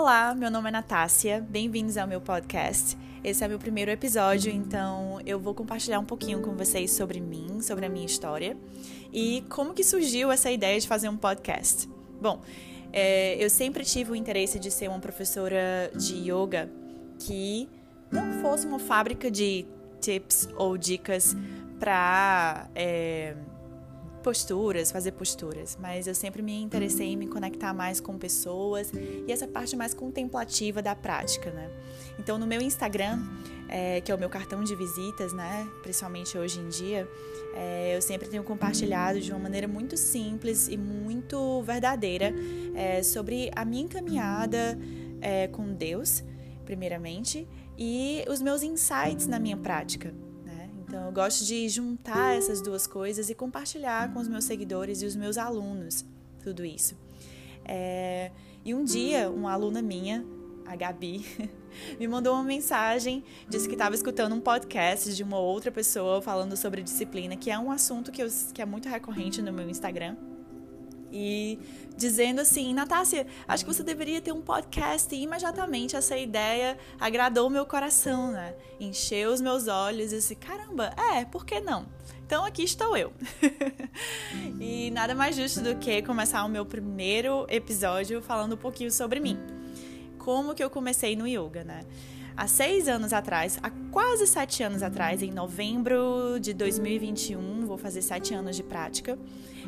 Olá, meu nome é Natácia, bem-vindos ao meu podcast. Esse é meu primeiro episódio, então eu vou compartilhar um pouquinho com vocês sobre mim, sobre a minha história e como que surgiu essa ideia de fazer um podcast. Bom, é, eu sempre tive o interesse de ser uma professora de yoga que não fosse uma fábrica de tips ou dicas para é, posturas, fazer posturas, mas eu sempre me interessei em me conectar mais com pessoas e essa parte mais contemplativa da prática, né? Então, no meu Instagram, é, que é o meu cartão de visitas, né? Principalmente hoje em dia, é, eu sempre tenho compartilhado de uma maneira muito simples e muito verdadeira é, sobre a minha caminhada é, com Deus, primeiramente, e os meus insights na minha prática. Então, eu gosto de juntar essas duas coisas e compartilhar com os meus seguidores e os meus alunos tudo isso. É, e um dia, uma aluna minha, a Gabi, me mandou uma mensagem, disse que estava escutando um podcast de uma outra pessoa falando sobre disciplina, que é um assunto que, eu, que é muito recorrente no meu Instagram e dizendo assim: Natácia, acho que você deveria ter um podcast. E imediatamente essa ideia agradou o meu coração, né? Encheu os meus olhos e disse: caramba, é, por que não? Então aqui estou eu. e nada mais justo do que começar o meu primeiro episódio falando um pouquinho sobre mim. Como que eu comecei no yoga, né? Há seis anos atrás, há quase sete anos atrás, em novembro de 2021, vou fazer sete anos de prática,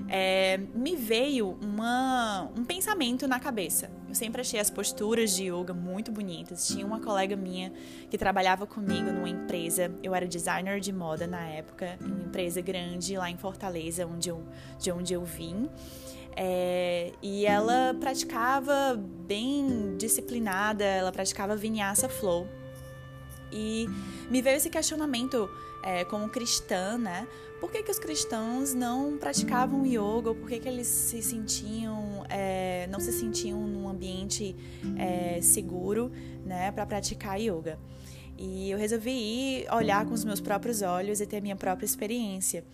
é, me veio uma, um pensamento na cabeça. Eu sempre achei as posturas de yoga muito bonitas. Tinha uma colega minha que trabalhava comigo numa empresa, eu era designer de moda na época, em uma empresa grande lá em Fortaleza, onde eu, de onde eu vim. É, e ela praticava bem disciplinada, ela praticava vinyasa flow, e me veio esse questionamento é, como cristã, né? Por que, que os cristãos não praticavam yoga? Por que, que eles se sentiam, é, não se sentiam num ambiente é, seguro, né, para praticar yoga? E eu resolvi ir olhar com os meus próprios olhos e ter minha própria experiência.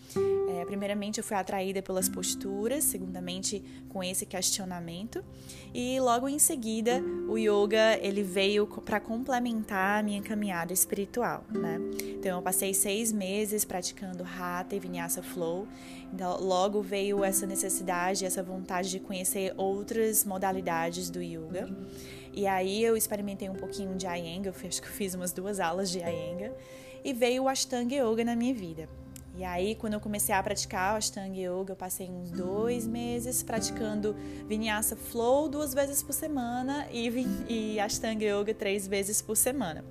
É, primeiramente, eu fui atraída pelas posturas, segundamente, com esse questionamento. E logo em seguida, o yoga ele veio para complementar a minha caminhada espiritual, né? Então, eu passei seis meses praticando Hatha e Vinyasa Flow. Então, logo veio essa necessidade, essa vontade de conhecer outras modalidades do yoga. E aí eu experimentei um pouquinho de Iyengar, eu acho que eu fiz umas duas aulas de Iyengar, e veio o Ashtanga Yoga na minha vida. E aí, quando eu comecei a praticar o Ashtanga Yoga, eu passei uns dois meses praticando Vinyasa Flow duas vezes por semana e, e Ashtanga Yoga três vezes por semana.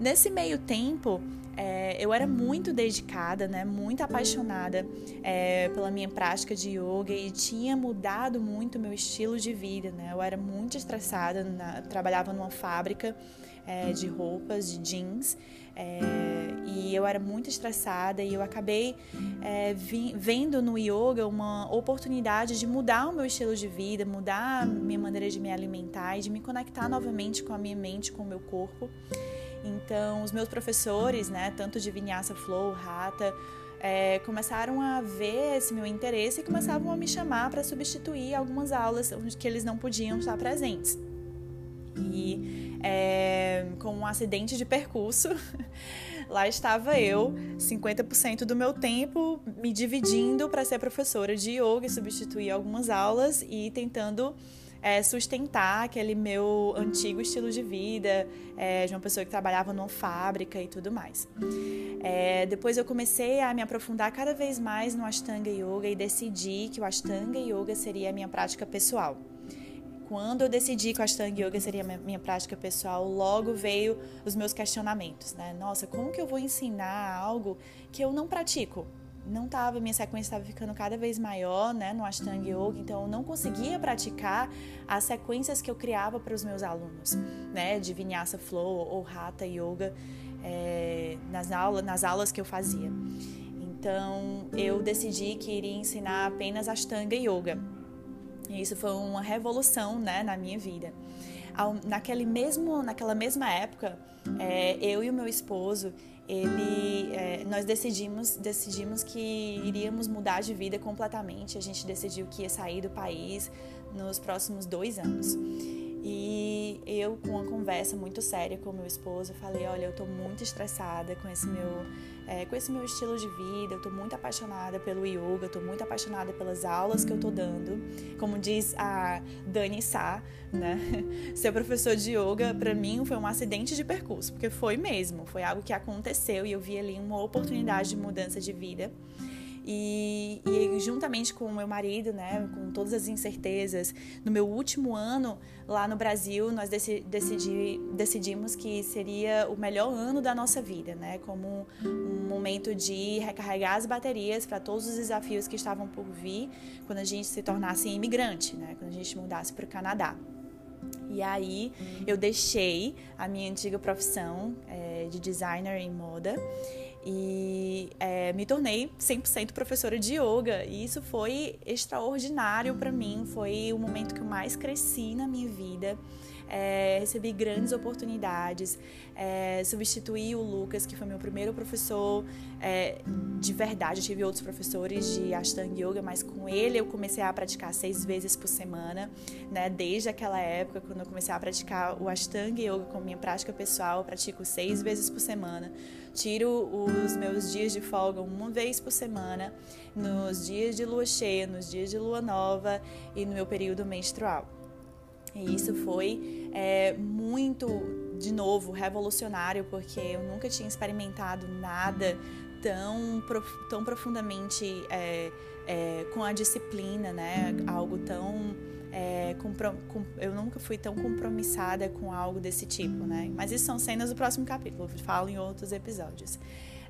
Nesse meio tempo, é, eu era muito dedicada, né, muito apaixonada é, pela minha prática de yoga e tinha mudado muito meu estilo de vida. Né? Eu era muito estressada, na, trabalhava numa fábrica é, de roupas, de jeans, é, e eu era muito estressada e eu acabei é, vi, vendo no yoga uma oportunidade de mudar o meu estilo de vida, mudar a minha maneira de me alimentar e de me conectar novamente com a minha mente, com o meu corpo. Então, os meus professores, né, tanto de Vinyasa Flow, Rata, é, começaram a ver esse meu interesse e começavam a me chamar para substituir algumas aulas onde que eles não podiam estar presentes. E é, com um acidente de percurso, lá estava eu, 50% do meu tempo me dividindo para ser professora de yoga e substituir algumas aulas e tentando é, sustentar aquele meu antigo estilo de vida, é, de uma pessoa que trabalhava numa fábrica e tudo mais. É, depois eu comecei a me aprofundar cada vez mais no Ashtanga Yoga e decidi que o Ashtanga Yoga seria a minha prática pessoal. Quando eu decidi que o Ashtanga Yoga seria a minha prática pessoal, logo veio os meus questionamentos, né? Nossa, como que eu vou ensinar algo que eu não pratico? Não estava, minha sequência estava ficando cada vez maior, né, no Ashtanga Yoga, então eu não conseguia praticar as sequências que eu criava para os meus alunos, né, de Vinyasa Flow ou Hatha Yoga é, nas, aulas, nas aulas que eu fazia. Então eu decidi que iria ensinar apenas Ashtanga Yoga. E isso foi uma revolução, né, na minha vida. naquele mesmo, naquela mesma época, é, eu e o meu esposo, ele, é, nós decidimos, decidimos que iríamos mudar de vida completamente. A gente decidiu que ia sair do país nos próximos dois anos. E eu, com uma conversa muito séria com meu esposo, falei: Olha, eu tô muito estressada com esse meu, é, com esse meu estilo de vida, eu tô muito apaixonada pelo yoga, tô muito apaixonada pelas aulas que eu tô dando. Como diz a Dani Sá, né? Ser professor de yoga, para mim, foi um acidente de percurso, porque foi mesmo, foi algo que aconteceu e eu vi ali uma oportunidade de mudança de vida. E, e, juntamente com o meu marido, né, com todas as incertezas, no meu último ano lá no Brasil, nós decidi, decidimos que seria o melhor ano da nossa vida, né, como um momento de recarregar as baterias para todos os desafios que estavam por vir quando a gente se tornasse imigrante, né, quando a gente mudasse para o Canadá. E aí eu deixei a minha antiga profissão é, de designer em moda e é, me tornei 100% professora de yoga. E isso foi extraordinário para mim, foi o momento que eu mais cresci na minha vida. É, recebi grandes oportunidades, é, substituí o Lucas, que foi meu primeiro professor é, de verdade. Eu tive outros professores de Ashtanga Yoga, mas com ele eu comecei a praticar seis vezes por semana, né? Desde aquela época, quando eu comecei a praticar o Ashtanga Yoga com minha prática pessoal, eu pratico seis vezes por semana. Tiro os meus dias de folga uma vez por semana, nos dias de lua cheia, nos dias de lua nova e no meu período menstrual. E isso foi é, muito, de novo, revolucionário, porque eu nunca tinha experimentado nada tão, tão profundamente é, é, com a disciplina, né? Algo tão é, com, eu nunca fui tão compromissada com algo desse tipo, né? Mas isso são cenas do próximo capítulo, falo em outros episódios.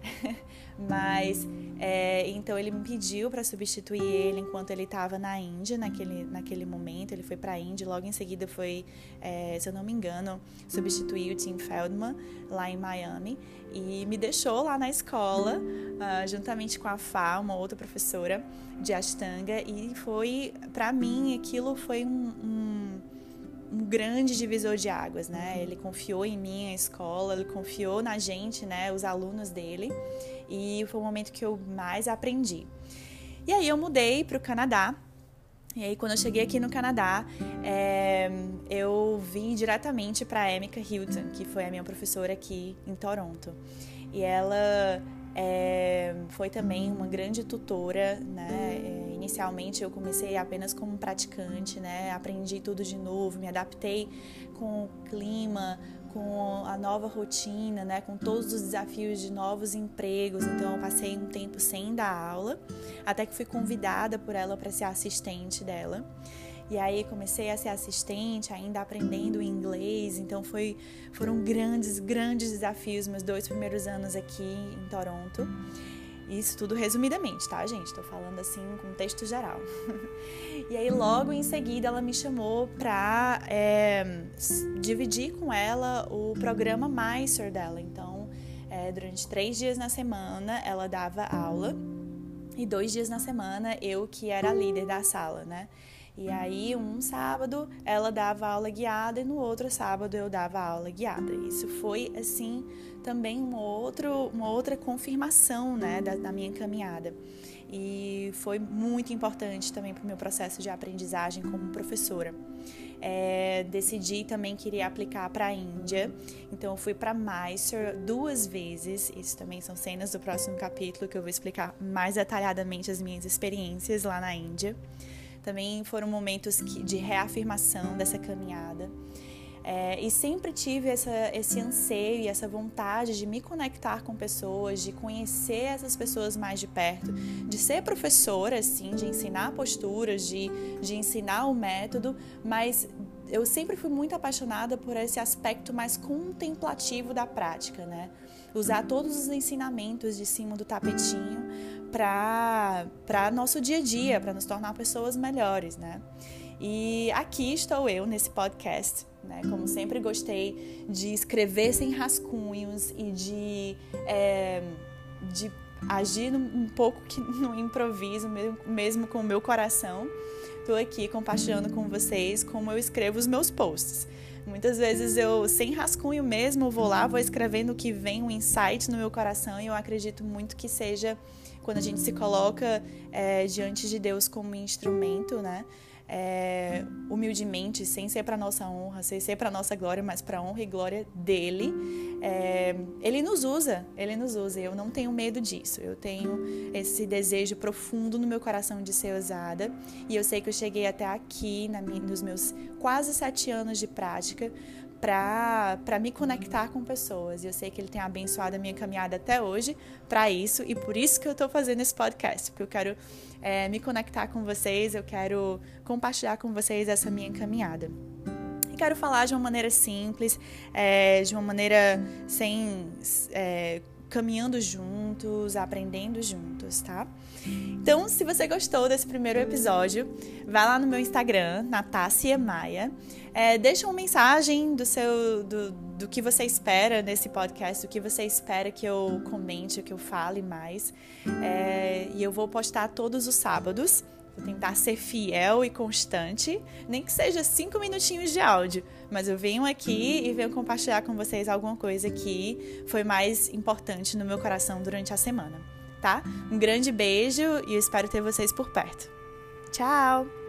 Mas é, então ele me pediu para substituir ele enquanto ele estava na Índia naquele, naquele momento. Ele foi para a Índia, logo em seguida foi, é, se eu não me engano, substituir o Tim Feldman lá em Miami e me deixou lá na escola, uh, juntamente com a Fá, uma outra professora de Ashtanga, e foi, para mim, aquilo foi um, um, um, grande divisor de águas, né? Ele confiou em mim, a escola, ele confiou na gente, né? Os alunos dele, e foi o momento que eu mais aprendi. E aí eu mudei para o Canadá, e aí, quando eu cheguei aqui no Canadá, é, eu vim diretamente para a Emika Hilton, que foi a minha professora aqui em Toronto. E ela é, foi também uma grande tutora, né? É, inicialmente eu comecei apenas como praticante, né? Aprendi tudo de novo, me adaptei com o clima, com a nova rotina, né, com todos os desafios de novos empregos. Então, eu passei um tempo sem dar aula, até que fui convidada por ela para ser assistente dela. E aí comecei a ser assistente, ainda aprendendo inglês. Então foi, foram grandes, grandes desafios meus dois primeiros anos aqui em Toronto. Isso tudo resumidamente, tá, gente? Estou falando assim com contexto geral. e aí, logo em seguida, ela me chamou para é, dividir com ela o programa Meister dela. Então, é, durante três dias na semana, ela dava aula. E dois dias na semana, eu que era líder da sala, né? E aí, um sábado ela dava aula guiada e no outro sábado eu dava aula guiada. Isso foi, assim, também um outro, uma outra confirmação, né, da, da minha caminhada. E foi muito importante também para o meu processo de aprendizagem como professora. É, decidi também que iria aplicar para a Índia, então eu fui para Mysore duas vezes. Isso também são cenas do próximo capítulo que eu vou explicar mais detalhadamente as minhas experiências lá na Índia. Também foram momentos que, de reafirmação dessa caminhada. É, e sempre tive essa, esse anseio e essa vontade de me conectar com pessoas, de conhecer essas pessoas mais de perto, de ser professora, assim, de ensinar posturas, de, de ensinar o método, mas eu sempre fui muito apaixonada por esse aspecto mais contemplativo da prática, né? Usar todos os ensinamentos de cima do tapetinho para nosso dia a dia, para nos tornar pessoas melhores, né? E aqui estou eu nesse podcast, né? Como sempre gostei de escrever sem rascunhos e de, é, de agir um pouco no improviso, mesmo, mesmo com o meu coração. Estou aqui compartilhando com vocês como eu escrevo os meus posts. Muitas vezes eu, sem rascunho mesmo, vou lá, vou escrevendo o que vem, um insight no meu coração e eu acredito muito que seja quando a gente se coloca é, diante de Deus como instrumento, né? é, humildemente, sem ser para nossa honra, sem ser para nossa glória, mas para honra e glória dele. É, ele nos usa, ele nos usa. Eu não tenho medo disso. Eu tenho esse desejo profundo no meu coração de ser usada. E eu sei que eu cheguei até aqui, na, nos meus quase sete anos de prática, para me conectar com pessoas. E eu sei que ele tem abençoado a minha caminhada até hoje para isso e por isso que eu estou fazendo esse podcast, porque eu quero é, me conectar com vocês, eu quero compartilhar com vocês essa minha caminhada. E quero falar de uma maneira simples, é, de uma maneira sem. É, caminhando juntos, aprendendo juntos, tá? Então, se você gostou desse primeiro episódio, vai lá no meu Instagram, Natácia Maia, é, deixa uma mensagem do seu do, do que você espera nesse podcast, do que você espera que eu comente, que eu fale mais. É, e eu vou postar todos os sábados. Vou tentar ser fiel e constante, nem que seja cinco minutinhos de áudio, mas eu venho aqui e venho compartilhar com vocês alguma coisa que foi mais importante no meu coração durante a semana, tá? Um grande beijo e eu espero ter vocês por perto. Tchau!